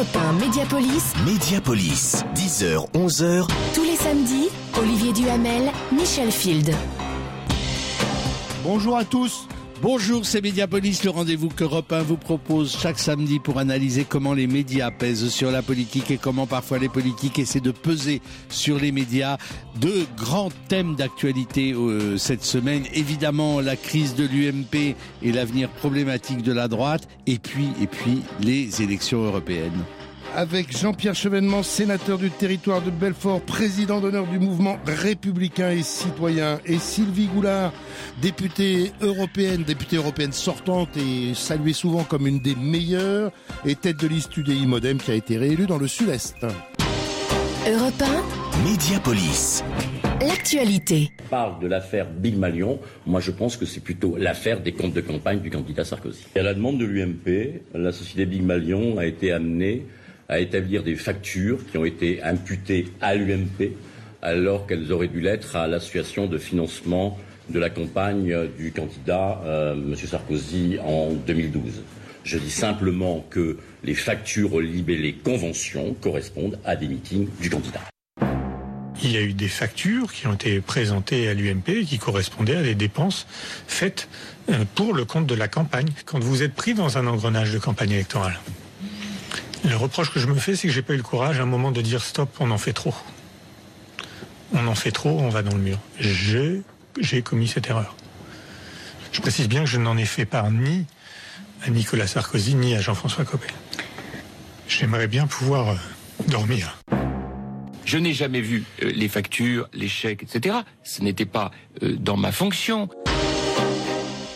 Europe 1 Médiapolis, Médiapolis, 10h, 11h. tous les samedis, Olivier Duhamel, Michel Field. Bonjour à tous. Bonjour, c'est Mediapolis, le rendez-vous qu'Europe 1 vous propose chaque samedi pour analyser comment les médias pèsent sur la politique et comment parfois les politiques essaient de peser sur les médias. Deux grands thèmes d'actualité euh, cette semaine, évidemment la crise de l'UMP et l'avenir problématique de la droite, et puis, et puis les élections européennes. Avec Jean-Pierre Chevènement, sénateur du territoire de Belfort, président d'honneur du mouvement républicain et citoyen, et Sylvie Goulard, députée européenne, députée européenne sortante et saluée souvent comme une des meilleures, et tête de liste UDI Modem qui a été réélue dans le sud-est. Europe Médiapolis. 1, l'actualité. parle de l'affaire Big Malion, moi je pense que c'est plutôt l'affaire des comptes de campagne du candidat Sarkozy. Et à la demande de l'UMP, la société Big Malion a été amenée à établir des factures qui ont été imputées à l'UMP alors qu'elles auraient dû l'être à l'association de financement de la campagne du candidat euh, M. Sarkozy en 2012. Je dis simplement que les factures libellées conventions correspondent à des meetings du candidat. Il y a eu des factures qui ont été présentées à l'UMP qui correspondaient à des dépenses faites euh, pour le compte de la campagne. Quand vous êtes pris dans un engrenage de campagne électorale, le reproche que je me fais, c'est que j'ai pas eu le courage à un moment de dire stop, on en fait trop. On en fait trop, on va dans le mur. J'ai, commis cette erreur. Je précise bien que je n'en ai fait part ni à Nicolas Sarkozy ni à Jean-François Copé. J'aimerais bien pouvoir euh, dormir. Je n'ai jamais vu euh, les factures, les chèques, etc. Ce n'était pas euh, dans ma fonction.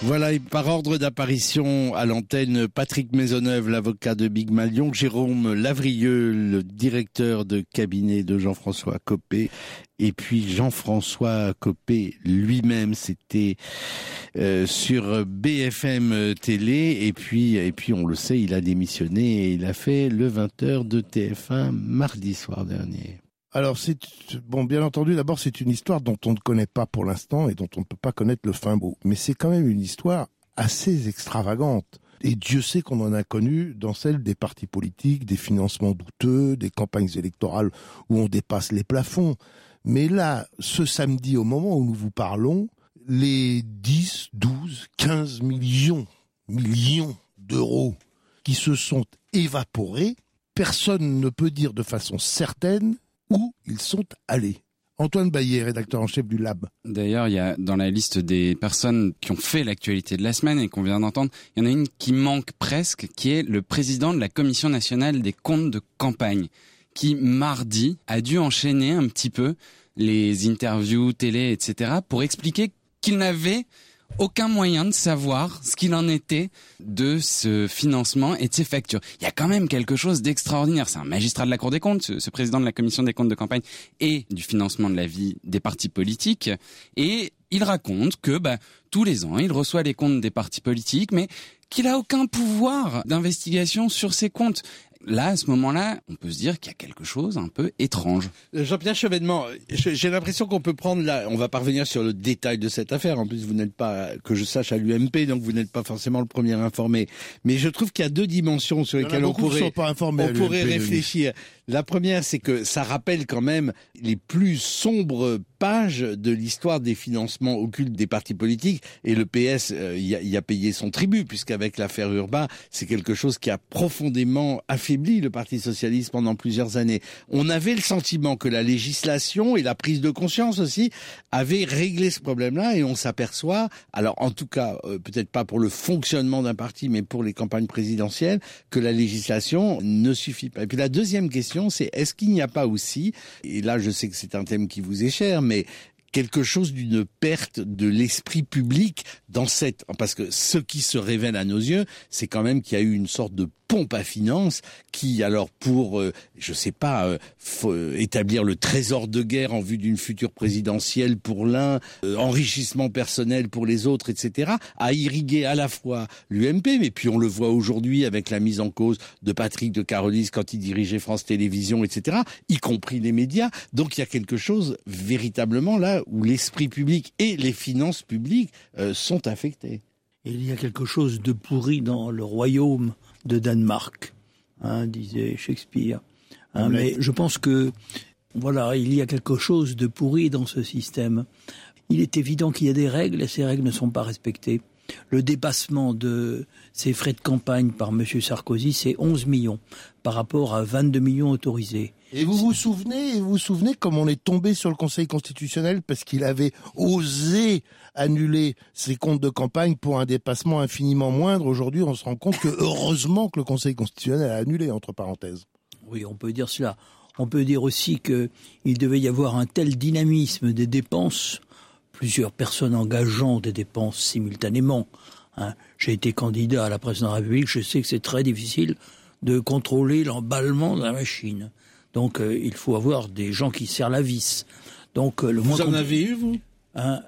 Voilà, et par ordre d'apparition à l'antenne, Patrick Maisonneuve, l'avocat de Big Malion, Jérôme Lavrieux, le directeur de cabinet de Jean-François Copé, et puis Jean-François Copé lui-même, c'était euh, sur BFM Télé, et puis, et puis on le sait, il a démissionné et il a fait le 20h de TF1 mardi soir dernier. Alors c'est bon, bien entendu, d'abord c'est une histoire dont on ne connaît pas pour l'instant et dont on ne peut pas connaître le fin mot, mais c'est quand même une histoire assez extravagante. Et Dieu sait qu'on en a connu dans celle des partis politiques, des financements douteux, des campagnes électorales où on dépasse les plafonds. Mais là, ce samedi, au moment où nous vous parlons, les 10, 12, 15 millions, millions d'euros qui se sont évaporés, personne ne peut dire de façon certaine où ils sont allés. Antoine Baillet, rédacteur en chef du Lab. D'ailleurs, il y a dans la liste des personnes qui ont fait l'actualité de la semaine et qu'on vient d'entendre, il y en a une qui manque presque, qui est le président de la Commission nationale des comptes de campagne, qui mardi a dû enchaîner un petit peu les interviews télé, etc., pour expliquer qu'il n'avait aucun moyen de savoir ce qu'il en était de ce financement et de ces factures. Il y a quand même quelque chose d'extraordinaire. C'est un magistrat de la Cour des comptes, ce, ce président de la commission des comptes de campagne et du financement de la vie des partis politiques. Et il raconte que bah, tous les ans, il reçoit les comptes des partis politiques, mais qu'il a aucun pouvoir d'investigation sur ces comptes. Là, à ce moment-là, on peut se dire qu'il y a quelque chose un peu étrange. Euh, Jean-Pierre Chevènement, je- j'ai l'impression qu'on peut prendre là, on va parvenir sur le détail de cette affaire. En plus, vous n'êtes pas, que je sache, à l'UMP, donc vous n'êtes pas forcément le premier informé. Mais je trouve qu'il y a deux dimensions sur lesquelles on pourrait, sont pas informés à on pourrait réfléchir. La première, c'est que ça rappelle quand même les plus sombres pages de l'histoire des financements occultes des partis politiques. Et le PS euh, y, a, y a payé son tribut, puisqu'avec l'affaire Urbain, c'est quelque chose qui a profondément affaibli le Parti socialiste pendant plusieurs années. On avait le sentiment que la législation et la prise de conscience aussi avaient réglé ce problème-là, et on s'aperçoit, alors en tout cas, euh, peut-être pas pour le fonctionnement d'un parti, mais pour les campagnes présidentielles, que la législation ne suffit pas. Et puis la deuxième question, c'est est-ce qu'il n'y a pas aussi, et là je sais que c'est un thème qui vous est cher, mais quelque chose d'une perte de l'esprit public dans cette parce que ce qui se révèle à nos yeux c'est quand même qu'il y a eu une sorte de pompe à finances qui alors pour euh, je sais pas euh, euh, établir le trésor de guerre en vue d'une future présidentielle pour l'un euh, enrichissement personnel pour les autres etc a irrigué à la fois l'UMP mais puis on le voit aujourd'hui avec la mise en cause de Patrick de Carolis quand il dirigeait France Télévisions etc y compris les médias. Donc il y a quelque chose véritablement là où l'esprit public et les finances publiques euh, sont affectés. Il y a quelque chose de pourri dans le royaume de Danemark. hein, disait Shakespeare. Hein, mais je pense que voilà, il y a quelque chose de pourri dans ce système. Il est évident qu'il y a des règles et ces règles ne sont pas respectées. Le dépassement de ces frais de campagne par M. Sarkozy, c'est 11 millions par rapport à 22 millions autorisés. Et vous vous souvenez, vous vous souvenez comme on est tombé sur le Conseil constitutionnel parce qu'il avait osé annuler ses comptes de campagne pour un dépassement infiniment moindre? Aujourd'hui, on se rend compte que heureusement que le Conseil constitutionnel a annulé, entre parenthèses. Oui, on peut dire cela. On peut dire aussi qu'il devait y avoir un tel dynamisme des dépenses, plusieurs personnes engageant des dépenses simultanément. Hein. J'ai été candidat à la présidence de la République, je sais que c'est très difficile de contrôler l'emballement de la machine. Donc euh, il faut avoir des gens qui serrent la vis. Donc euh, le Vous en avez eu, vous? Hein,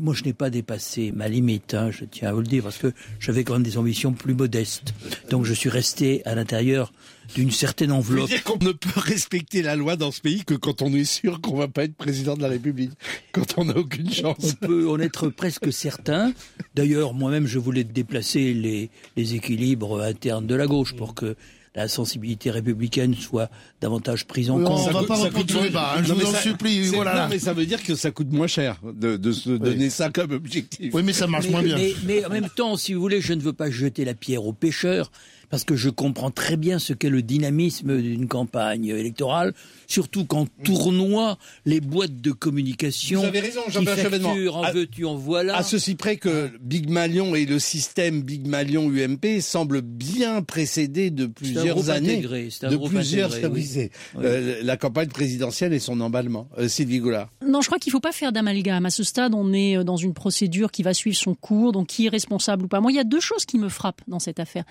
moi, je n'ai pas dépassé ma limite, hein, je tiens à vous le dire, parce que j'avais quand même des ambitions plus modestes. Donc, je suis resté à l'intérieur d'une certaine enveloppe. dire qu'on ne peut respecter la loi dans ce pays que quand on est sûr qu'on va pas être président de la République, quand on n'a aucune chance. On peut en être presque certain. D'ailleurs, moi-même, je voulais déplacer les, les équilibres internes de la gauche pour que la sensibilité républicaine soit davantage prise en compte. On va pas reprendre ce débat, hein, je vous en supplie. Voilà. Non, mais ça veut dire que ça coûte moins cher de, de se donner ça comme objectif. Oui, mais ça marche mais, moins bien. Mais, mais, en même temps, si vous voulez, je ne veux pas jeter la pierre aux pêcheurs parce que je comprends très bien ce qu'est le dynamisme d'une campagne électorale, surtout quand tournoient les boîtes de communication. Vous avez raison, Jean-Pierre Chevènement. En à, veux-tu, en voilà. À ceci près que Big Malion et le système Big Malion UMP semblent bien précédés de plusieurs années, intégré, un de plusieurs intégré, oui. oui. Oui. Euh, la campagne présidentielle et son emballement. Euh, Sylvie Goulard. Non, je crois qu'il ne faut pas faire d'amalgame. À ce stade, on est euh, dans une procédure qui va suivre son cours, donc qui est responsable ou pas. Moi, il y a deux choses qui me frappent dans cette affaire.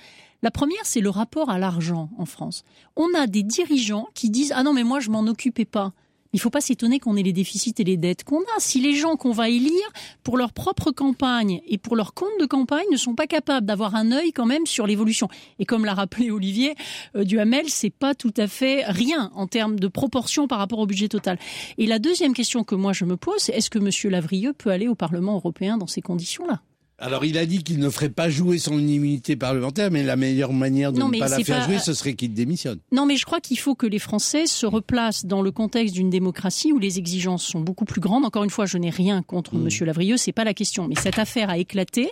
La première, c'est le rapport à l'argent en France. On a des dirigeants qui disent Ah non, mais moi, je m'en occupais pas. Il ne faut pas s'étonner qu'on ait les déficits et les dettes qu'on a. Si les gens qu'on va élire pour leur propre campagne et pour leur compte de campagne ne sont pas capables d'avoir un œil quand même sur l'évolution. Et comme l'a rappelé Olivier euh, Duhamel, c'est pas tout à fait rien en termes de proportion par rapport au budget total. Et la deuxième question que moi je me pose, c'est est-ce que Monsieur Lavrieux peut aller au Parlement européen dans ces conditions-là? Alors il a dit qu'il ne ferait pas jouer son immunité parlementaire, mais la meilleure manière de Non, ne mais pas la c'est faire pas- jouer, ce serait qu'il démissionne. Non, mais je crois qu'il faut que les Français se replacent dans le contexte d'une démocratie où les exigences sont beaucoup plus grandes. Encore une fois, je n'ai rien contre Monsieur Lavrieux, c'est pas la question. Mais cette affaire a éclaté.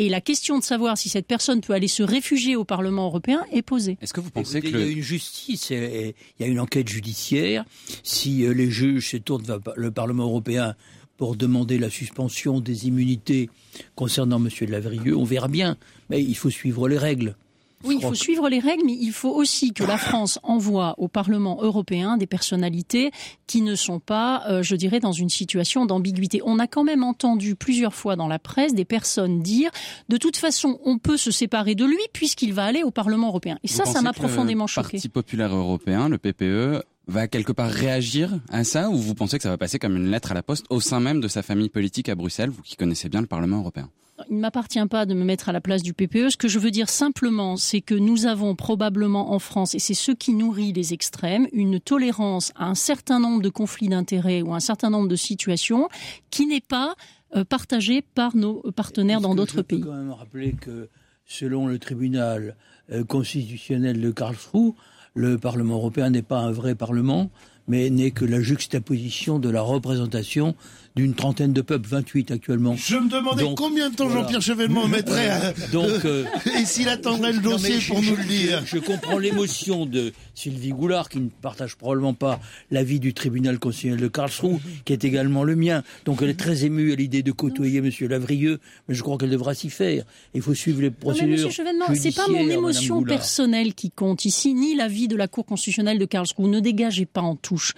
Et la question de savoir si cette personne peut aller se réfugier au Parlement européen est posée. Est-ce que vous pensez Écoutez, que il y a une justice, il y a une enquête judiciaire. Si euh, les juges se tournent vers le Parlement européen pour demander la suspension des immunités concernant M. Lavrieux, on verra bien. Mais il faut suivre les règles. Oui, il faut que- suivre les règles, mais il faut aussi que la France envoie au Parlement européen des personnalités qui ne sont pas, euh, je dirais, dans une situation d'ambiguïté. On a quand même entendu plusieurs fois dans la presse des personnes dire, de toute façon, on peut se séparer de lui puisqu'il va aller au Parlement européen. Et vous ça, ça m'a le profondément choqué. Parti populaire européen, le PPE, va quelque part réagir à ça ou vous pensez que ça va passer comme une lettre à la poste au sein même de sa famille politique à Bruxelles, vous qui connaissez bien le Parlement européen? Il ne m'appartient pas de me mettre à la place du PPE. Ce que je veux dire simplement, c'est que nous avons probablement en France, et c'est ce qui nourrit les extrêmes, une tolérance à un certain nombre de conflits d'intérêts ou un certain nombre de situations qui n'est pas euh, partagée par nos partenaires dans d'autres je peux pays. quand même rappeler que selon le tribunal euh, constitutionnel de Karlsruhe, le Parlement européen n'est pas un vrai Parlement, mais n'est que la juxtaposition de la représentation d'une trentaine de peuples, 28 actuellement. Je me demandais Donc, combien de temps voilà. Jean-Pierre Chevènement mettrait à... Donc, euh, et s'il attendrait le Non, dossier je- pour je- nous le dire. Je comprends l'émotion de Sylvie Goulard, qui ne partage probablement pas l'avis du tribunal constitutionnel de Karlsruhe, qui est également le mien. Donc elle est très émue à l'idée de côtoyer M. Lavrieux, mais je crois qu'elle devra s'y faire. Il faut suivre les Non, mais procédures. monsieur Chevènement, c'est pas mon émotion personnelle qui compte ici, ni l'avis de la Cour constitutionnelle de Karlsruhe. Ne dégagez pas en touche.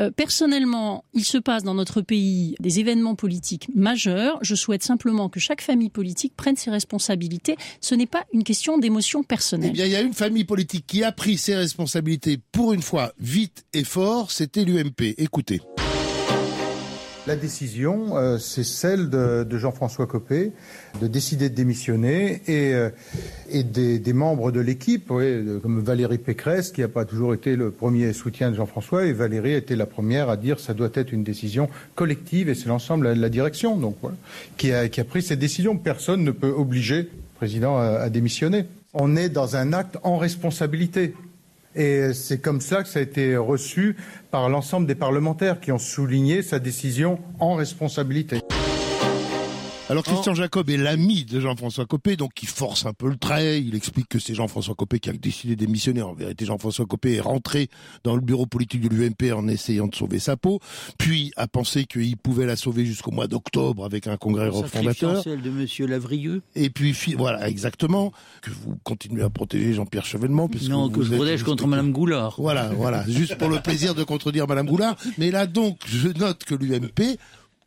Euh, personnellement, il se passe dans notre pays des événements politiques majeurs. Je souhaite simplement que chaque famille politique prenne ses responsabilités. Ce n'est pas une question d'émotion Eh personnelle. bien, il y a une famille politique qui a pris ses responsabilités pour une fois vite et fort, c'était l'UMP. Écoutez. La décision, euh, c'est celle de, Jean-François Copé de décider de démissionner et, euh, des, membres de l'équipe, comme Valérie Pécresse, qui n'a pas toujours été le premier soutien de Jean-François, et Valérie était la première à dire que ça doit être une décision collective et c'est l'ensemble de la direction donc, voilà, qui, a, qui a pris cette décision. Personne ne peut obliger le président à, à démissionner. On est dans un acte en responsabilité. Et c'est comme ça que ça a été reçu par l'ensemble des parlementaires qui ont souligné sa décision en responsabilité. Alors Christian Jacob est l'ami de Jean-François Copé, donc il force un peu le trait. Il explique que c'est Jean-François Copé qui a décidé d'émissionner. En vérité, Jean-François Copé est rentré dans le bureau politique de l'UMP en essayant de sauver sa peau, puis a pensé qu'il pouvait la sauver jusqu'au mois d'octobre avec un congrès refondateur. celle de Monsieur Lavrieux. Et puis voilà, exactement, que vous continuez à protéger Jean-Pierre Chevènement. Non, que je protège contre Madame Goulard. Voilà, voilà, juste pour le plaisir de contredire Madame Goulard. Mais là donc, je note que l'UMP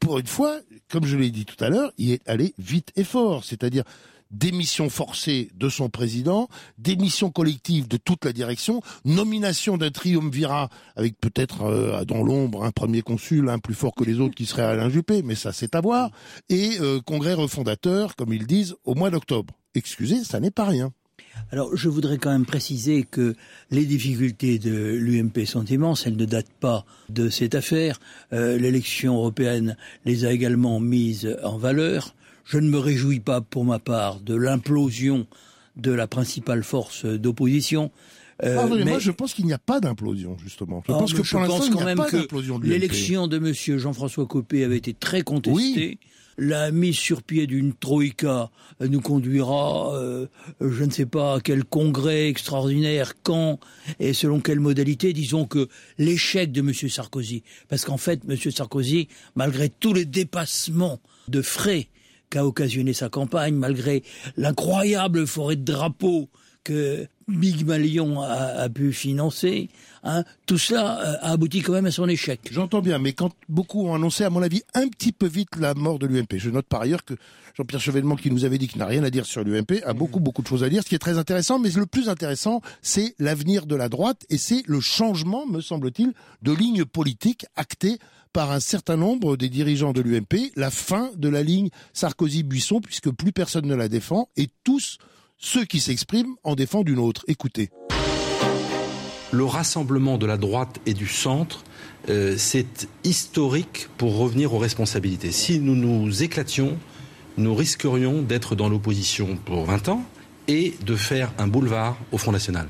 pour une fois, comme je l'ai dit tout à l'heure, il est allé vite et fort. C'est-à-dire démission forcée de son président, démission collective de toute la direction, nomination d'un triumvirat avec peut-être euh, dans l'ombre un premier consul, un plus fort que les autres qui serait Alain Juppé, mais ça c'est à voir, et euh, congrès refondateur, comme ils disent, au mois d'octobre. Excusez, ça n'est pas rien. Alors, je voudrais quand même préciser que les difficultés de l'UMP sont immenses. Elles ne datent pas de cette affaire. Euh, l'élection européenne les a également mises en valeur. Je ne me réjouis pas, pour ma part, de l'implosion de la principale force d'opposition. Euh, ah mais... Moi, je pense qu'il n'y a pas d'implosion, justement. Je ah, pense que pour l'instant, il n'y a pas d'implosion de L'élection de M. Jean-François Copé avait été très contestée. La mise sur pied d'une troïka nous conduira, euh, je ne sais pas à quel congrès extraordinaire, quand et selon quelle modalité. Disons que l'échec de M. Sarkozy, parce qu'en fait, M. Sarkozy, malgré tous les dépassements de frais qu'a occasionné sa campagne, malgré l'incroyable forêt de drapeaux que Big Malion a, pu financer, hein, tout cela euh, a abouti quand même à son échec. J'entends bien, mais quand beaucoup ont annoncé, à mon avis, un petit peu vite la mort de l'UMP. Je note par ailleurs que Jean-Pierre Chevènement, qui nous avait dit qu'il n'a rien à dire sur l'UMP, a beaucoup, beaucoup de choses à dire, ce qui est très intéressant. Mais le plus intéressant, c'est l'avenir de la droite et c'est le changement, me semble-t-il, de ligne politique actée par un certain nombre des dirigeants de l'UMP, la fin de la ligne Sarkozy-Buisson, puisque plus personne ne la défend, et tous ceux qui s'expriment en défendent une autre. Écoutez. Le rassemblement de la droite et du centre, euh, c'est historique pour revenir aux responsabilités. Si nous nous éclations, nous risquerions d'être dans l'opposition pour 20 ans et de faire un boulevard au Front National.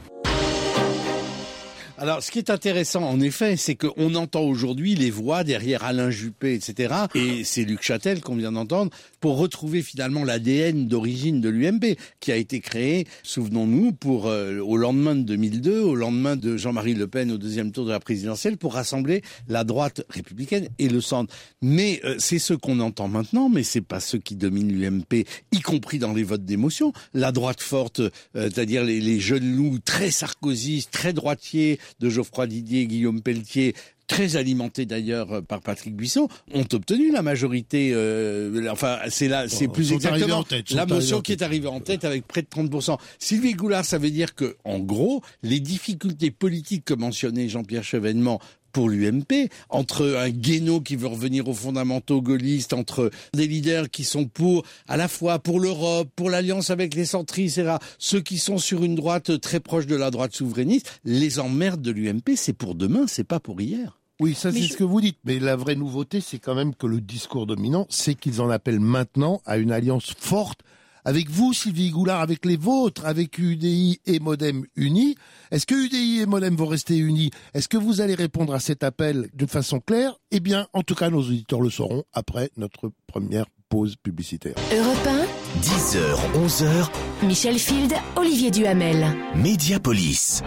Alors, ce qui est intéressant, en effet, c'est qu'on entend aujourd'hui les voix derrière Alain Juppé, etc. Et c'est Luc Châtel qu'on vient d'entendre pour retrouver finalement l'ADN d'origine de l'UMP, qui a été créé, souvenons-nous, euh, au lendemain de 2002, au lendemain de Jean-Marie Le Pen au deuxième tour de la présidentielle, pour rassembler la droite républicaine et le centre. Mais euh, c'est ce qu'on entend maintenant, mais c'est pas ce qui domine l'UMP, y compris dans les votes d'émotion. La droite forte, euh, c'est-à-dire les, les jeunes loups très sarkozystes, très droitiers, de Geoffroy Didier, Guillaume Pelletier, très alimentés d'ailleurs euh, par Patrick Buisson, ont obtenu la majorité. Euh, enfin, c'est là, c'est plus exactement la motion qui est arrivée en tête avec près de 30% Sylvie Goulard, ça veut dire que, en gros, les difficultés politiques que mentionnait Jean-Pierre Chevènement pour l'UMP, entre un Guénaud qui veut revenir aux fondamentaux gaullistes, entre des leaders qui sont pour, à la fois pour l'Europe, pour l'alliance avec les centristes, etc., ceux qui sont sur une droite très proche de la droite souverainiste, les emmerdes de l'UMP, c'est pour demain, c'est pas pour hier. Oui, ça c'est ce que vous dites. Mais la vraie nouveauté, c'est quand même que le discours dominant, c'est qu'ils en appellent maintenant à une alliance forte avec vous, Sylvie Goulard, avec les vôtres, avec UDI et Modem unis. Est-ce que UDI et Modem vont rester unis? Est-ce que vous allez répondre à cet appel d'une façon claire? Eh bien, en tout cas, nos auditeurs le sauront après notre première pause publicitaire. Europe 1, 10h, 11h. Michel Field, Olivier Duhamel. Mediapolis.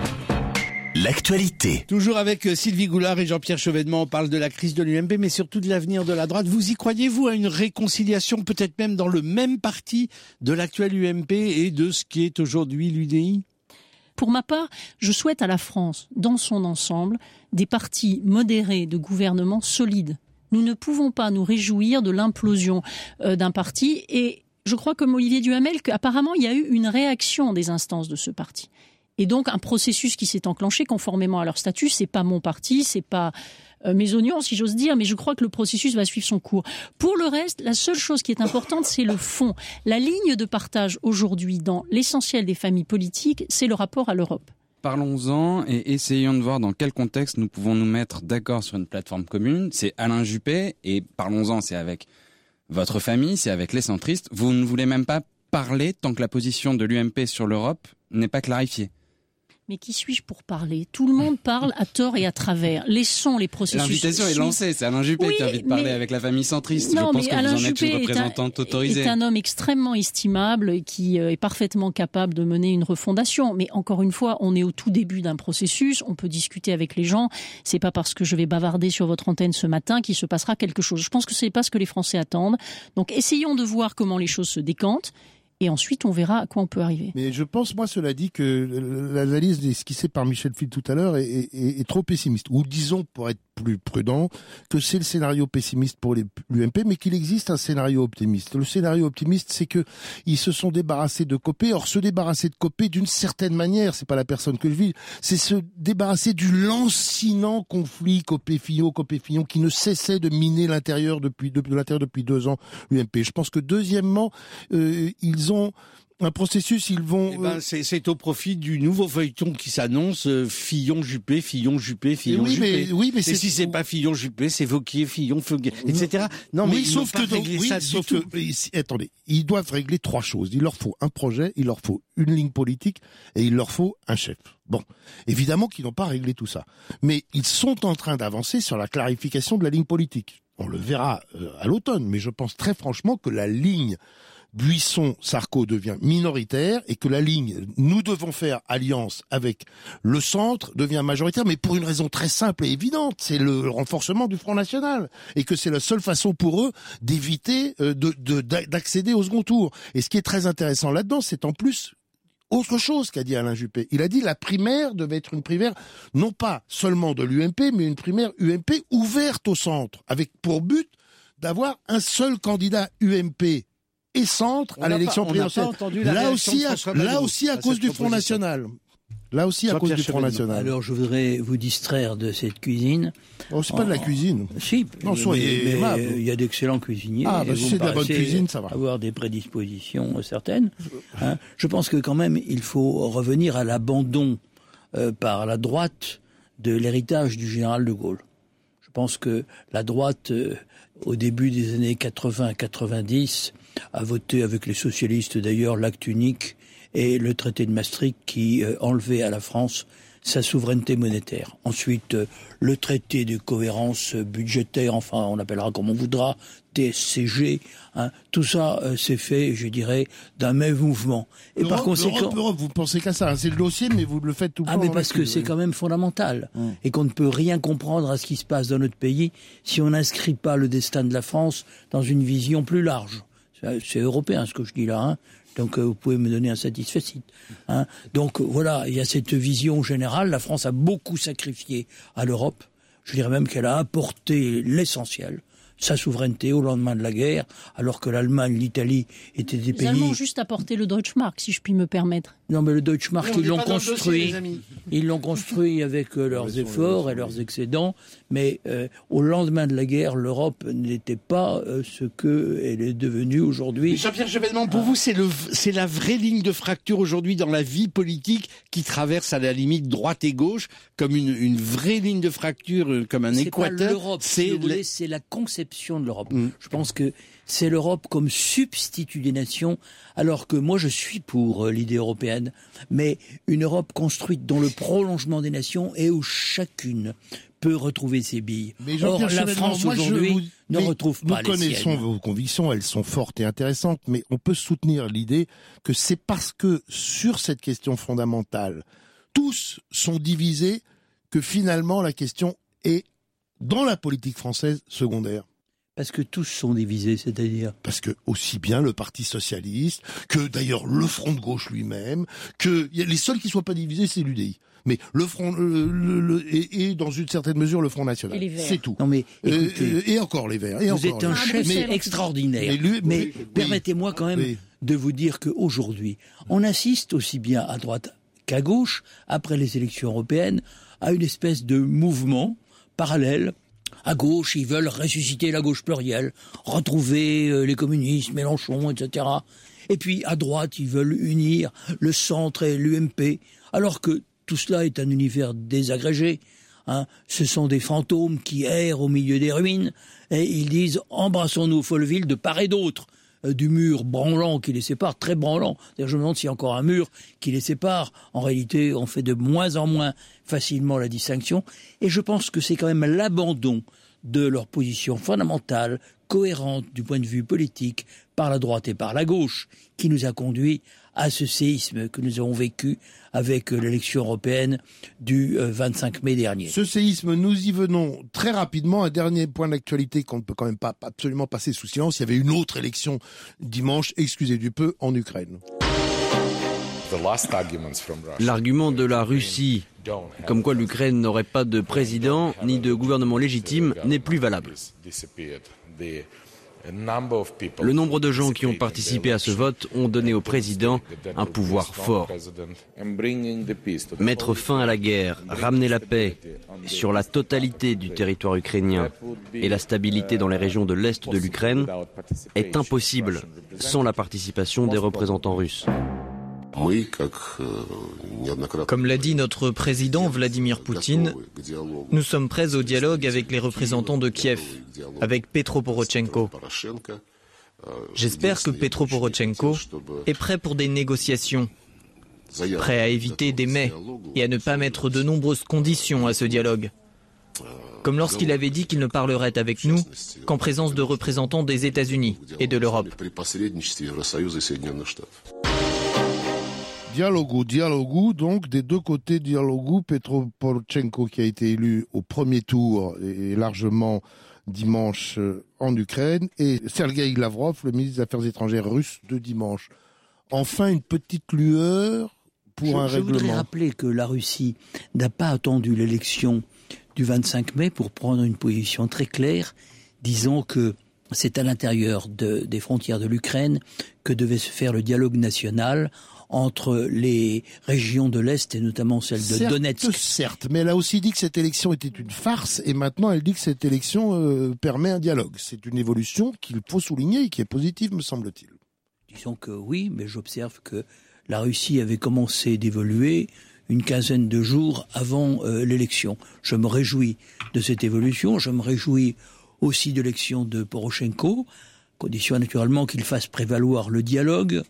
L'actualité. Toujours avec euh, Sylvie Goulard et Jean-Pierre Chevènement, on parle de la crise de l'UMP, mais surtout de l'avenir de la droite. Vous y croyez-vous à une réconciliation, peut-être même dans le même parti de l'actuel UMP et de ce qui est aujourd'hui l'UDI pour ma part, je souhaite à la France, dans son ensemble, des partis modérés de gouvernement solides. Nous ne pouvons pas nous réjouir de l'implosion euh, d'un parti et je crois comme Olivier Duhamel qu'apparemment il y a eu une réaction des instances de ce parti. Et donc un processus qui s'est enclenché conformément à leur statut. C'est pas mon parti, c'est pas euh, mes oignons, si j'ose dire, mais je crois que le processus va suivre son cours. Pour le reste, la seule chose qui est importante, c'est le fond. La ligne de partage aujourd'hui dans l'essentiel des familles politiques, c'est le rapport à l'Europe. Parlons-en et essayons de voir dans quel contexte nous pouvons nous mettre d'accord sur une plateforme commune. C'est Alain Juppé et parlons-en, c'est avec votre famille, c'est avec les centristes. Vous ne voulez même pas parler tant que la position de l'UMP sur l'Europe n'est pas clarifiée. Mais qui suis-je pour parler? Tout le monde parle à tort et à travers. Laissons les processus. L'invitation est lancée, c'est Alain Juppé Oui, qui a envie de parler avec la famille centriste. Non, Je pense mais que Alain vous en êtes Juppé une est un- représentante autorisée. est un homme extrêmement estimable et qui euh, est parfaitement capable de mener une refondation. Mais encore une fois, on est au tout début d'un processus. On peut discuter avec les gens. C'est pas parce que je vais bavarder sur votre antenne ce matin qu'il se passera quelque chose. Je pense que c'est pas ce que les Français attendent. Donc, essayons de voir comment les choses se décantent. Et ensuite, on verra à quoi on peut arriver. Mais je pense, moi, cela dit, que l'analyse esquissée par Michel Phil tout à l'heure est, est- trop pessimiste. Ou disons, pour être plus prudent, que c'est le scénario pessimiste pour l'UMP, mais qu'il existe un scénario optimiste. Le scénario optimiste, c'est que ils se sont débarrassés de Copé. Or, se débarrasser de Copé, d'une certaine manière, c'est pas la personne que je vis, c'est se débarrasser du lancinant conflit Copé-Fillon, Copé-Fillon, qui ne cessait de miner l'intérieur depuis, de, de l'intérieur depuis deux ans, l'UMP. Je pense que deuxièmement, euh, ils ont un processus, ils vont... Eh ben, c'est c'est au profit du nouveau feuilleton qui s'annonce euh, Fillon-Juppé, Fillon-Juppé, Fillon-Juppé. oui, mais- oui, mais Et si c'est pas Fillon-Juppé, c'est Vauquier, Fillon, Feuguet, etc. Non, mais oui, ils sauf que donc- réglé oui, ça sauf que- attendez, ils doivent régler trois choses. Il leur faut un projet, il leur faut une ligne politique et il leur faut un chef. Bon, évidemment qu'ils n'ont pas réglé tout ça, mais ils sont en train d'avancer sur la clarification de la ligne politique. On le verra euh, à l'automne, mais je pense très franchement que la ligne Buisson-Sarko devient minoritaire et que la ligne nous devons faire alliance avec le centre devient majoritaire, mais pour une raison très simple et évidente, c'est le renforcement du Front National et que c'est la seule façon pour eux d'éviter euh, de- de- d'a- d'accéder au second tour. Et ce qui est très intéressant là-dedans, c'est en plus autre chose qu'a dit Alain Juppé. Il a dit la primaire devait être une primaire non pas seulement de l'UMP, mais une primaire UMP ouverte au centre, avec pour but d'avoir un seul candidat UMP et centre On à l'élection présidentielle. entendu la Là aussi, de à, là aussi à à cause du Front. National. Là aussi à cause du Front. National. Alors je voudrais vous distraire de cette cuisine. Oh, c'est pas de la En- cuisine. Si, Non, soyez mais, aimable. il y a d'excellents cuisiniers. Ah, bah, si c'est de la bonne cuisine, ça va. Avoir des prédispositions certaines. hein. Je pense que quand même, il faut revenir à l'abandon euh, par la droite de l'héritage du général de Gaulle. Je pense que la droite, euh, au début des années 80-90, a voté avec les socialistes d'ailleurs l'acte unique et le traité de Maastricht qui euh, enlevait à la France sa souveraineté monétaire. Ensuite, euh, le traité de cohérence euh, budgétaire, enfin on appellera comme on voudra, TSCG, hein, tout ça euh, s'est fait, je dirais, d'un même mouvement. Et par conséquent... Europe, vous pensez qu'à ça. hein. C'est le dossier, mais vous le faites tout le Ah, temps. mais dans parce que c'est quand même fondamental. Hum. Et qu'on ne peut rien comprendre à ce qui se passe dans notre pays si on n'inscrit pas le destin de la France dans une vision plus large. C'est européen ce que je dis là. Hein. Donc euh, vous pouvez me donner un satisfait. Hein. Donc voilà, il y a cette vision générale. La France a beaucoup sacrifié à l'Europe. Je dirais même qu'elle a apporté l'essentiel, sa souveraineté au lendemain de la guerre, alors que l'Allemagne, l'Italie étaient des Les pays... Allemands ont juste apporté le Deutschmark, si je puis me permettre. Non, mais le Deutschmark, ils l'ont dossier, construit. Ils l'ont construit avec euh, leurs efforts et leurs excédents. Mais euh, au lendemain de la guerre, l'Europe n'était pas euh, ce que elle est devenue aujourd'hui. Jean-Pierre Chevènement, pour vous, c'est le, c'est la vraie ligne de fracture aujourd'hui dans la vie politique qui traverse à la limite droite et gauche comme une, une vraie ligne de fracture, euh, comme un équateur. l'Europe, C'est vous le- voulez, c'est la conception de l'Europe. Je pense que c'est l'Europe comme substitut des nations, alors que moi je suis pour euh, l'idée européenne, mais une Europe construite dans le prolongement des nations et où chacune peut retrouver ses billes. Mais Or, la France aujourd'hui vous- ne mais retrouve pas Nous les connaissons siennes. vos convictions, elles sont fortes et intéressantes, mais on peut soutenir l'idée que c'est parce que sur cette question fondamentale, tous sont divisés que finalement la question est dans la politique française secondaire. Parce que tous sont divisés, c'est-à-dire Parce que aussi bien le Parti socialiste que d'ailleurs le Front de gauche lui-même, que y a- les seuls qui soient pas divisés, c'est l'UDI. Mais le Front le, le- le- et, et dans une certaine mesure le Front National. Et les Verts. C'est tout. Non mais écoutez, euh, et encore les Verts. Et vous encore êtes un chef Mais- extraordinaire. mais lui- mais oui, oui. permettez-moi quand même Oui. de vous dire qu'aujourd'hui, on assiste aussi bien à droite qu'à gauche, après les élections européennes, à une espèce de mouvement parallèle. À gauche, ils veulent ressusciter la gauche plurielle, retrouver euh, les communistes, Mélenchon, etc. Et puis à droite, ils veulent unir le centre et l'UMP, alors que tout cela est un univers désagrégé. Hein. Ce sont des fantômes qui errent au milieu des ruines et ils disent embrassons-nous Folleville de part et d'autre. Euh, du mur branlant qui les sépare, très branlant. Je me demande s'il y a encore un mur qui les sépare. En réalité, on fait de moins en moins facilement la distinction. Et je pense que c'est quand même l'abandon de leur position fondamentale, cohérente du point de vue politique, par la droite et par la gauche, qui nous a conduit à ce séisme que nous avons vécu avec euh, l'élection européenne du 25 euh, mai dernier. Ce séisme, nous y venons très rapidement. Un dernier point d'actualité qu'on ne peut quand même pas absolument passer sous silence. Il y avait une autre élection dimanche, excusez du peu, en Ukraine. L'argument de la Russie, comme quoi l'Ukraine n'aurait pas de président ni de gouvernement légitime, n'est plus valable. Le nombre de gens qui ont participé à ce vote ont donné au président un pouvoir fort. Mettre fin à la guerre, ramener la paix sur la totalité du territoire ukrainien et la stabilité dans les régions de l'Est de l'Ukraine est impossible sans la participation des représentants russes. Comme l'a dit notre président Vladimir Poutine, nous sommes prêts au dialogue avec les représentants de Kiev, avec Petro Porochenko. J'espère que Petro Porochenko est prêt pour des négociations, prêt à éviter des mais et à ne pas mettre de nombreuses conditions à ce dialogue. Comme lorsqu'il avait dit qu'il ne parlerait avec nous qu'en présence de représentants des États-Unis et de l'Europe. Dialogu, Dialogu, donc des deux côtés Dialogu, Petro Poroshenko qui a été élu au premier tour et largement dimanche euh, en Ukraine, et Sergei Lavrov, le ministre des Affaires étrangères russe de dimanche. Enfin, une petite lueur pour un règlement. Je voudrais rappeler que la Russie n'a pas attendu l'élection du 25 mai pour prendre une position très claire, disant que c'est à l'intérieur des frontières de l'Ukraine que devait se faire le dialogue national entre les régions de l'Est et notamment celle de Donetsk. Certes, mais elle a aussi dit que cette élection était une farce et maintenant elle dit que cette élection euh, permet un dialogue. C'est une évolution qu'il faut souligner et qui est positive, me semble-t-il. Disons que oui, mais j'observe que la Russie avait commencé d'évoluer une quinzaine de jours avant euh, l'élection. Je me réjouis de cette évolution, je me réjouis aussi de l'élection de Poroshenko, condition naturellement qu'il fasse prévaloir le dialogue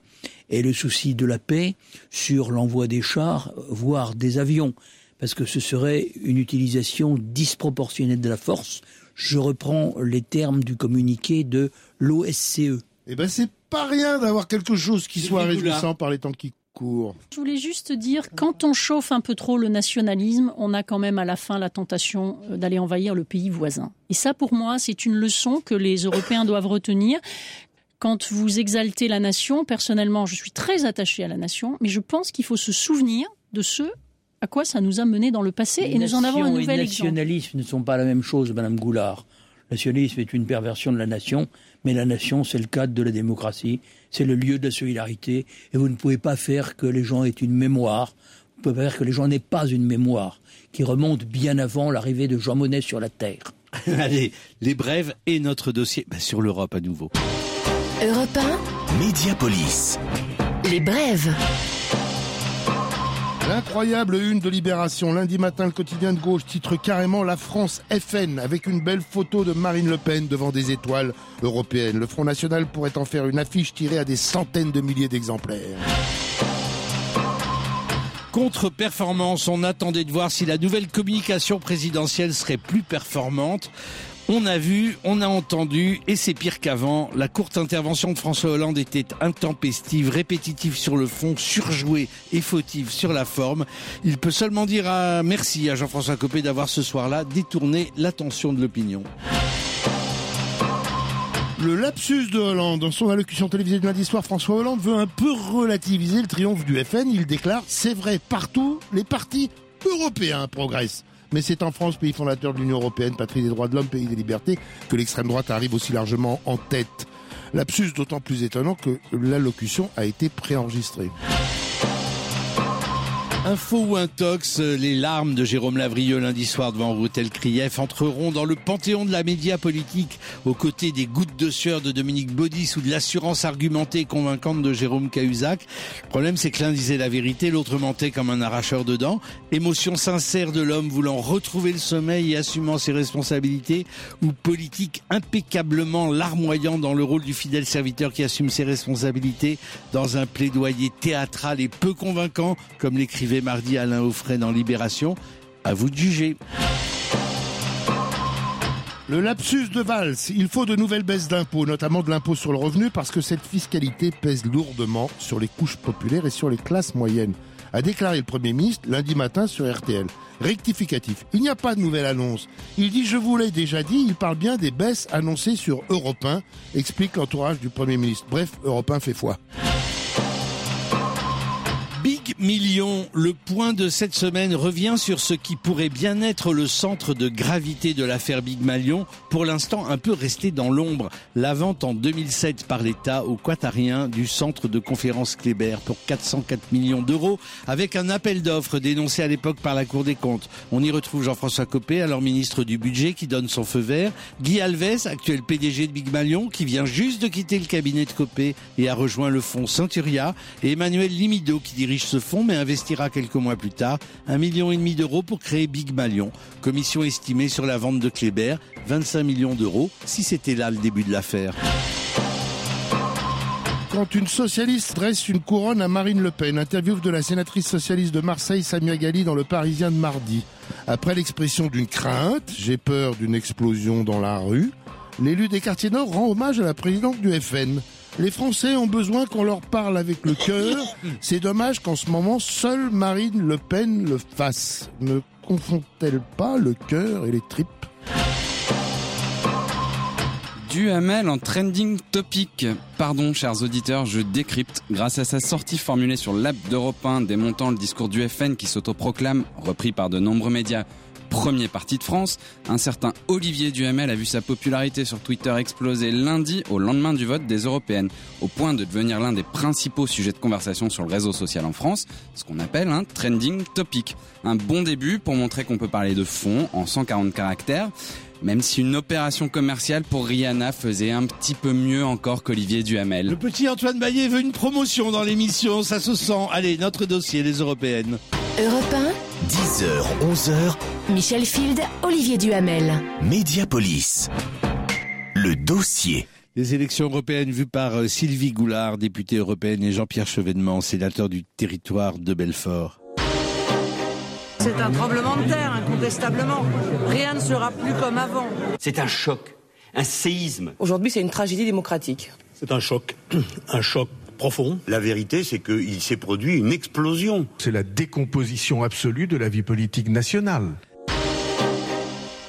et le souci de la paix sur l'envoi des chars, voire des avions, parce que ce serait une utilisation disproportionnée de la force. Je reprends les termes du communiqué de l'OSCE. Eh ben c'est pas rien d'avoir quelque chose qui soit réjouissant par les temps qui je voulais juste dire, quand on chauffe un peu trop le nationalisme, on a quand même à la fin la tentation euh, d'aller envahir le pays voisin. Et ça, pour moi, c'est une leçon que les Européens doivent retenir. Quand vous exaltez la nation, personnellement, je suis très attaché à la nation, mais je pense qu'il faut se souvenir de ce à quoi ça nous a mené dans le passé et nous en avons un nouvel exemple. Le nationalisme ne sont pas la même chose, Madame Goulard. Le nationalisme est une perversion de la nation, mais la nation, c'est le cadre de la démocratie, c'est le lieu de la solidarité, et vous ne pouvez pas faire que les gens aient une mémoire, vous pouvez pas faire que les gens n'aient pas une mémoire, qui remonte bien avant l'arrivée de Jean Monnet sur la Terre. Allez, les brèves et notre dossier bah, sur l'Europe à nouveau. Europe 1, Médiapolis. Les brèves. L'incroyable une de Libération. Lundi matin, le quotidien de gauche titre carrément La France FN avec une belle photo de Marine Le Pen devant des étoiles européennes. Le Front National pourrait en faire une affiche tirée à des centaines de milliers d'exemplaires. Contre-performance, on attendait de voir si la nouvelle communication présidentielle serait plus performante. On a vu, on a entendu, et c'est pire qu'avant. La courte intervention de François Hollande était intempestive, répétitive sur le fond, surjouée et fautive sur la forme. Il peut seulement dire à merci à Jean-François Copé d'avoir ce soir-là détourné l'attention de l'opinion. Le lapsus de Hollande. Dans son allocution télévisée de lundi soir, François Hollande veut un peu relativiser le triomphe du FN. Il déclare, c'est vrai, partout, les partis européens progressent. Mais c'est en France, pays fondateur de l'Union européenne, patrie des droits de l'homme, pays des libertés, que l'extrême droite arrive aussi largement en tête. L'absus d'autant plus étonnant que l'allocution a été préenregistrée. Info ou intox, les larmes de Jérôme Lavrieux lundi soir devant Routel Krief entreront dans le panthéon de la média politique aux côtés des gouttes de sueur de Dominique Baudis ou de l'assurance argumentée et convaincante de Jérôme Cahuzac. Le problème c'est que l'un disait la vérité, l'autre mentait comme un arracheur de dents. Émotion sincère de l'homme voulant retrouver le sommeil et assumant ses responsabilités ou politique impeccablement larmoyant dans le rôle du fidèle serviteur qui assume ses responsabilités dans un plaidoyer théâtral et peu convaincant comme l'écrivait mardi Alain Offray dans Libération. À vous de juger. Le lapsus de Valls, il faut de nouvelles baisses d'impôts, notamment de l'impôt sur le revenu, parce que cette fiscalité pèse lourdement sur les couches populaires et sur les classes moyennes, a déclaré le Premier ministre lundi matin sur RTL. Rectificatif. Il n'y a pas de nouvelle annonce. Il dit je vous l'ai déjà dit, il parle bien des baisses annoncées sur Europe 1, explique l'entourage du Premier ministre. Bref, Europe 1 fait foi. Big Million, le point de cette semaine revient sur ce qui pourrait bien être le centre de gravité de l'affaire Big Million, pour l'instant un peu resté dans l'ombre. La vente en 2007 par l'État au Quatarien du centre de conférence Kléber pour 404 millions d'euros, avec un appel d'offres dénoncé à l'époque par la Cour des comptes. On y retrouve Jean-François Copé, alors ministre du Budget, qui donne son feu vert, Guy Alves, actuel PDG de Big Million, qui vient juste de quitter le cabinet de Copé et a rejoint le fonds Centuria, et Emmanuel Limido, qui dirige ce mais investira quelques mois plus tard un million et demi d'euros pour créer Big Malion. Commission estimée sur la vente de Kléber, 25 millions d'euros, si c'était là le début de l'affaire. Quand une socialiste dresse une couronne à Marine Le Pen, interview de la sénatrice socialiste de Marseille, Samia Gali, dans le Parisien de mardi. Après l'expression d'une crainte, j'ai peur d'une explosion dans la rue, l'élu des quartiers nord rend hommage à la présidente du FN. Les Français ont besoin qu'on leur parle avec le cœur. C'est dommage qu'en ce moment, seule Marine Le Pen le fasse. Ne confond-elle pas le cœur et les tripes? Duhamel en trending topic. Pardon, chers auditeurs, je décrypte. Grâce à sa sortie formulée sur l'app d'Europe 1 démontant le discours du FN qui s'autoproclame, repris par de nombreux médias, premier parti de France, un certain Olivier Duhamel a vu sa popularité sur Twitter exploser lundi au lendemain du vote des européennes, au point de devenir l'un des principaux sujets de conversation sur le réseau social en France, ce qu'on appelle un trending topic. Un bon début pour montrer qu'on peut parler de fond en 140 caractères, même si une opération commerciale pour Rihanna faisait un petit peu mieux encore qu'Olivier Duhamel. Le petit Antoine Baillet veut une promotion dans l'émission, ça se sent. Allez, notre dossier, les européennes. Europe 10h, 11h, 1, Michel Field, Olivier Duhamel. Médiapolis. Le dossier. Les élections européennes vues par euh, Sylvie Goulard, députée européenne, et Jean-Pierre Chevènement, sénateur du territoire de Belfort. C'est un tremblement de terre, incontestablement. Rien ne sera plus comme avant. C'est un choc, un séisme. Aujourd'hui, c'est une tragédie démocratique. C'est un choc, un choc profond. La vérité, c'est qu'il s'est produit une explosion. C'est la décomposition absolue de la vie politique nationale.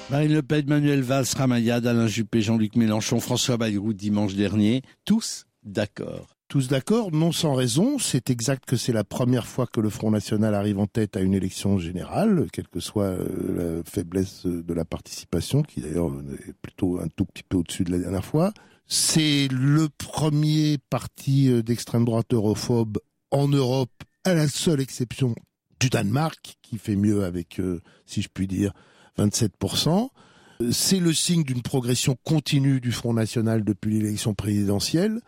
Marine Le Pen, Manuel Valls, Ramayad, Alain Juppé, Jean-Luc Mélenchon, François Bayrou dimanche dernier, tous d'accord. Tous d'accord, non sans raison. C'est exact que c'est la première fois que le Front National arrive en tête à une élection générale, quelle que soit euh, la faiblesse de la participation, qui d'ailleurs est plutôt un tout petit peu au-dessus de la dernière fois. C'est le premier parti euh, d'extrême droite europhobe en Europe, à la seule exception du Danemark, qui fait mieux avec, euh, si je puis dire, 27%. C'est le signe d'une progression continue du Front National depuis l'élection présidentielle.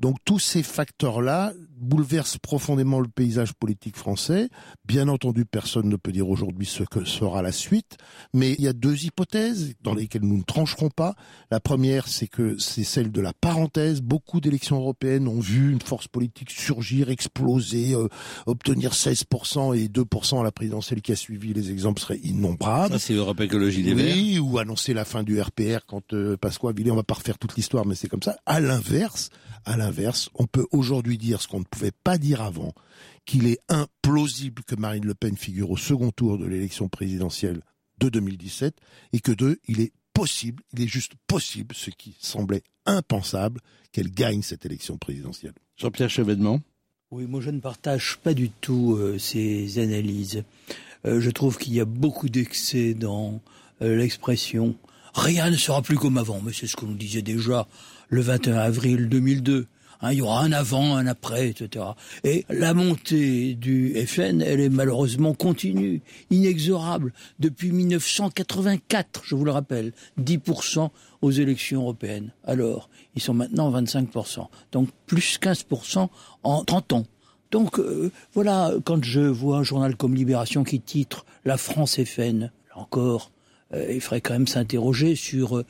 Donc tous ces facteurs-là bouleversent profondément le paysage politique français. Bien entendu, personne ne peut dire aujourd'hui ce que sera la suite, mais il y a deux hypothèses dans lesquelles nous ne trancherons pas. La première, c'est que c'est celle de la parenthèse. Beaucoup d'élections européennes ont vu une force politique surgir, exploser, euh, obtenir 16% et 2% à la présidentielle qui a suivi. Les exemples seraient innombrables. Ça, c'est l'Europe Écologie des oui, ou annoncer la fin du RPR quand euh, Pasqua Villet, on va pas refaire toute l'histoire, mais c'est comme ça. À l'inverse, à l'inverse, on peut aujourd'hui dire ce qu'on ne pouvait pas dire avant, qu'il est implausible que Marine Le Pen figure au second tour de l'élection présidentielle de 2017, et que deux, il est possible, il est juste possible, ce qui semblait impensable, qu'elle gagne cette élection présidentielle. Jean-Pierre Chevènement Oui, moi je ne partage pas du tout euh, ces analyses. Euh, je trouve qu'il y a beaucoup d'excès dans euh, l'expression rien ne sera plus comme avant, mais c'est ce que nous disait déjà le 21 avril 2002. Hein, il y aura un avant, un après, etc. Et la montée du FN, elle est malheureusement continue, inexorable. Depuis 1984, je vous le rappelle, 10% aux élections européennes. Alors, ils sont maintenant 25%. Donc plus 15% en 30 ans. Donc euh, voilà, quand je vois un journal comme Libération qui titre La France FN, là encore, euh, il faudrait quand même s'interroger sur euh,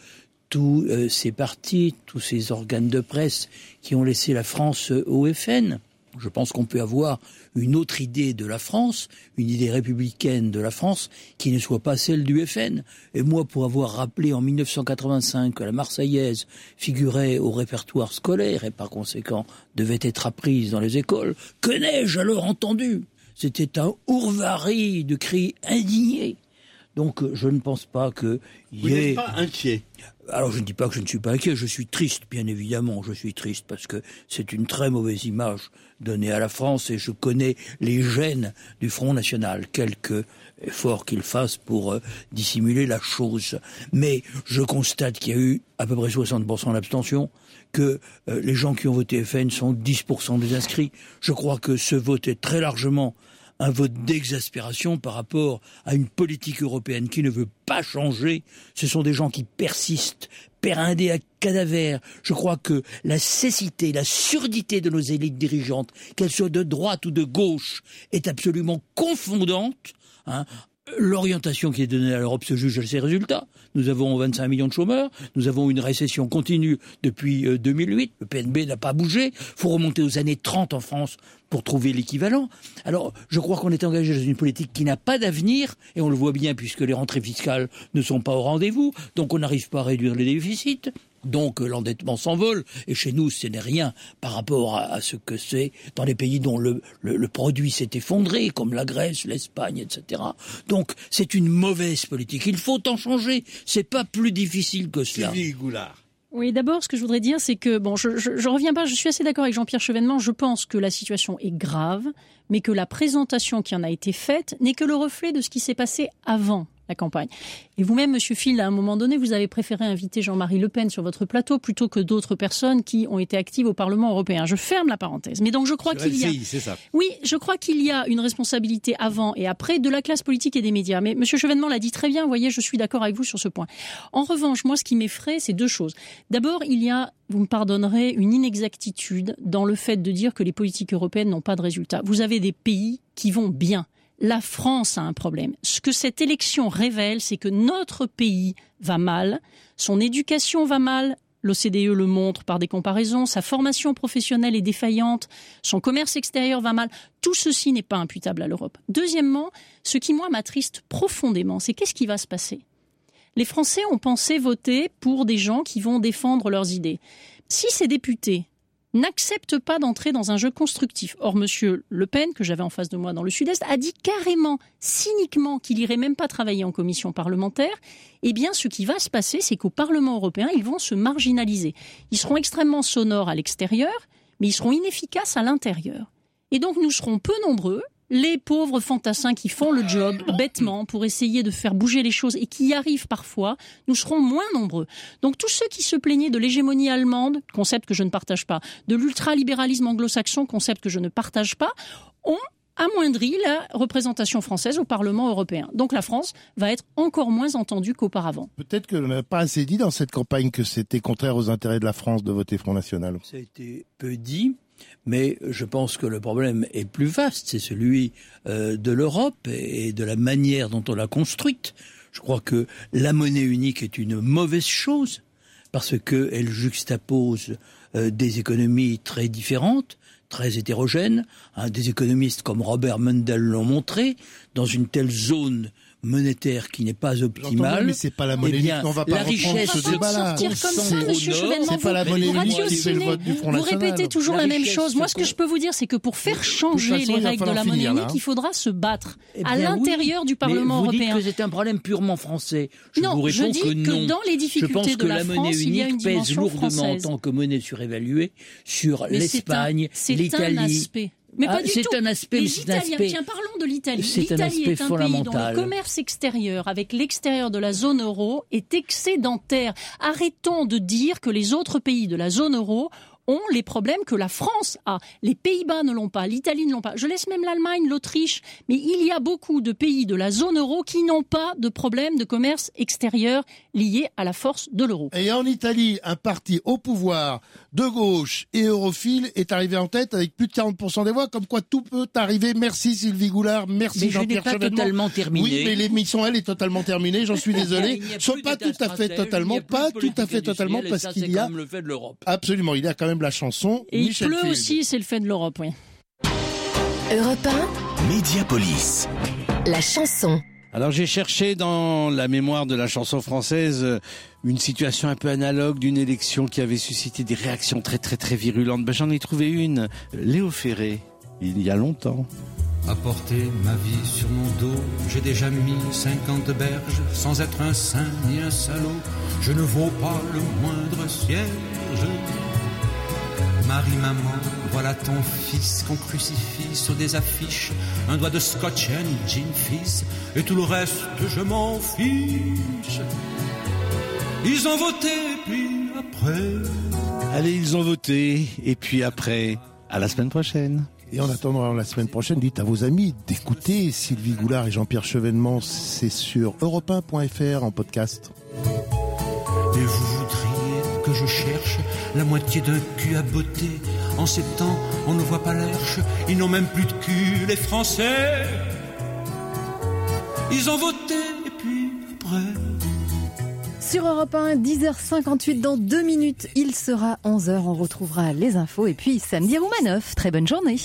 tous ces partis, tous ces organes de presse qui ont laissé la France au FN. Je pense qu'on peut avoir une autre idée de la France, une idée républicaine de la France, qui ne soit pas celle du FN. Et moi, pour avoir rappelé en 1985 que la Marseillaise figurait au répertoire scolaire et par conséquent devait être apprise dans les écoles, que n'ai-je alors entendu? C'était un ourvari de cris indignés. Donc je ne pense pas que Vous n'êtes pas inquiet alors je ne dis pas que je ne suis pas inquiet, je suis triste, bien évidemment, je suis triste parce que c'est une très mauvaise image donnée à la France et je connais les gènes du Front National, quelque effort qu'il fasse pour euh, dissimuler la chose. Mais je constate qu'il y a eu à peu près 60% d'abstention, que euh, les gens qui ont voté FN sont 10% des inscrits. Je crois que ce vote est très largement un vote d'exaspération par rapport à une politique européenne qui ne veut pas changer. Ce sont des gens qui persistent, périndés à cadavère. Je crois que la cécité, la surdité de nos élites dirigeantes, qu'elles soient de droite ou de gauche, est absolument confondante. Hein, L'orientation qui est donnée à l'Europe se juge à ses résultats. Nous avons 25 millions de chômeurs, nous avons une récession continue depuis 2008, le PNB n'a pas bougé, il faut remonter aux années 30 en France pour trouver l'équivalent. Alors, je crois qu'on est engagé dans une politique qui n'a pas d'avenir, et on le voit bien puisque les rentrées fiscales ne sont pas au rendez-vous, donc on n'arrive pas à réduire les déficits. Donc l'endettement s'envole, et chez nous ce n'est rien par rapport à, ce que c'est dans les pays dont le, le, produit s'est effondré, comme la Grèce, l'Espagne, etc. Donc c'est une mauvaise politique. Il faut en changer. C'est pas plus difficile que cela. Sylvie Goulard. Oui, d'abord, ce que je voudrais dire, c'est que, bon, je, je, je, reviens pas, je suis assez d'accord avec Jean-Pierre Chevènement, je pense que la situation est grave, mais que la présentation qui en a été faite n'est que le reflet de ce qui s'est passé avant la campagne. Et vous-même, Monsieur Phil, à un moment donné, vous avez préféré inviter Jean-Marie Le Pen sur votre plateau plutôt que d'autres personnes qui ont été actives au Parlement européen. Je ferme la parenthèse. Mais donc je crois qu'il y a, ça. oui, je crois qu'il y a une responsabilité avant et après de la classe politique et des médias. Mais Monsieur Chevènement l'a dit très bien. Vous voyez, je suis d'accord avec vous sur ce point. En revanche, moi, ce qui m'effraie, c'est deux choses. D'abord, il y a vous me pardonnerez, une inexactitude dans le fait de dire que les politiques européennes n'ont pas de résultats. Vous avez des pays qui vont bien la France a un problème. Ce que cette élection révèle, c'est que notre pays va mal, son éducation va mal, l'OCDE le montre par des comparaisons, sa formation professionnelle est défaillante, son commerce extérieur va mal. Tout ceci n'est pas imputable à l'Europe. Deuxièmement, ce qui, moi, m'attriste profondément, c'est qu'est-ce qui va se passer? Les Français ont pensé voter pour des gens qui vont défendre leurs idées. Si ces députés n'accepte pas d'entrer dans un jeu constructif. Or, Monsieur Le Pen, que j'avais en face de moi dans le Sud-Est, a dit carrément, cyniquement, qu'il irait même pas travailler en commission parlementaire. Eh bien, ce qui va se passer, c'est qu'au Parlement européen, ils vont se marginaliser. Ils seront extrêmement sonores à l'extérieur, mais ils seront inefficaces à l'intérieur. Et donc, nous serons peu nombreux, les pauvres fantassins qui font le job bêtement pour essayer de faire bouger les choses et qui y arrivent parfois, nous serons moins nombreux. Donc tous ceux qui se plaignaient de l'hégémonie allemande, concept que je ne partage pas, de l'ultralibéralisme anglo-saxon, concept que je ne partage pas, ont amoindri la représentation française au Parlement européen. Donc la France va être encore moins entendue qu'auparavant. Peut-être que l'on n'a pas assez dit dans cette campagne que c'était contraire aux intérêts de la France de voter Front National. Ça a été peu dit. Mais je pense que le problème est plus vaste, c'est celui euh, de l'Europe et de la manière dont on l'a construite. Je crois que la monnaie unique est une mauvaise chose parce qu'elle juxtapose euh, des économies très différentes, très hétérogènes. Hein, des économistes comme Robert Mundell l'ont montré. Dans une telle zone monétaire qui n'est pas optimale. Mais c'est pas la monnaie eh bien, on va pas la richesse ce débat-là. comme ça, Monsieur Chevènement, C'est pas la monnaie unique qui fait le vote du Front vous National. répétez toujours la, La même chose. Moi, ce que que- je peux vous dire, c'est que pour faire changer façon, les règles de la monnaie unique, il faudra se battre Eh à oui. l'intérieur du Mais Parlement vous européen. dites que c'est un problème purement français. Je Non, vous je dis que que non. dans les je pense difficultés que de la la monnaie France, il y a unique une pèse lourdement en tant que monnaie surévaluée sur Mais l'Espagne, un- C'est un l'Italie. Mais Ah, pas du c'est tout. un aspect, Les Italiens, aspect- tiens, parlons de l'Italie. L'Italie est un pays dont le commerce extérieur avec l'extérieur de la zone euro est excédentaire. Arrêtons de dire que les autres pays de la zone euro ont les problèmes que la France a. Les Pays-Bas ne l'ont pas, l'Italie ne l'ont pas. Je laisse même l'Allemagne, l'Autriche, mais il y a beaucoup de pays de la zone euro qui n'ont pas de problème de commerce extérieur lié à la force de l'euro. Et en Italie, un parti au pouvoir de gauche et europhile est arrivé en tête avec plus de 40% des voix, comme quoi tout peut arriver. Merci Sylvie Goulard, merci Mais je n'ai Jean-Pierre pas Chevènement. totalement terminé. Oui, mais l'émission, elle, est totalement terminée, j'en suis désolé. Soit pas tout à fait totalement, pas tout à fait totalement, parce qu'il y a... quand même le fait de l'Europe. Absolument, il y a quand même la chanson. Et il pleut Field. aussi, c'est le fait de l'Europe, oui. Europe Médiapolis. 1, la chanson. Alors j'ai cherché dans la mémoire de la chanson française euh, une situation un peu analogue d'une élection qui avait suscité des réactions très très très virulentes. Ben, J'en ai trouvé une, Léo Ferré, il y a longtemps. Apporter ma vie sur mon dos, j'ai déjà mis 50 berges, sans être un saint ni un salaud, je ne vaux pas le moindre cierge. Marie, maman, voilà ton fils qu'on crucifie sur des affiches, un doigt de scotch and gin fizz, et tout le reste, je m'en fiche. Ils ont voté, puis après. Allez, ils ont voté, et puis après, à la semaine prochaine. Et en attendant la semaine prochaine, dites à vos amis d'écouter Sylvie Goulard et Jean-Pierre Chevènement. C'est sur europe1.fr en podcast. Et vous voudriez je cherche la moitié d'un cul à beauté. En ces temps, on ne voit pas l'herche. Ils n'ont même plus de cul, les Français. Ils ont voté, et puis après. Sur Europe 1, 10h58 dans deux minutes, il sera 11h, on retrouvera les infos et puis samedi Roumanoff. Très bonne journée.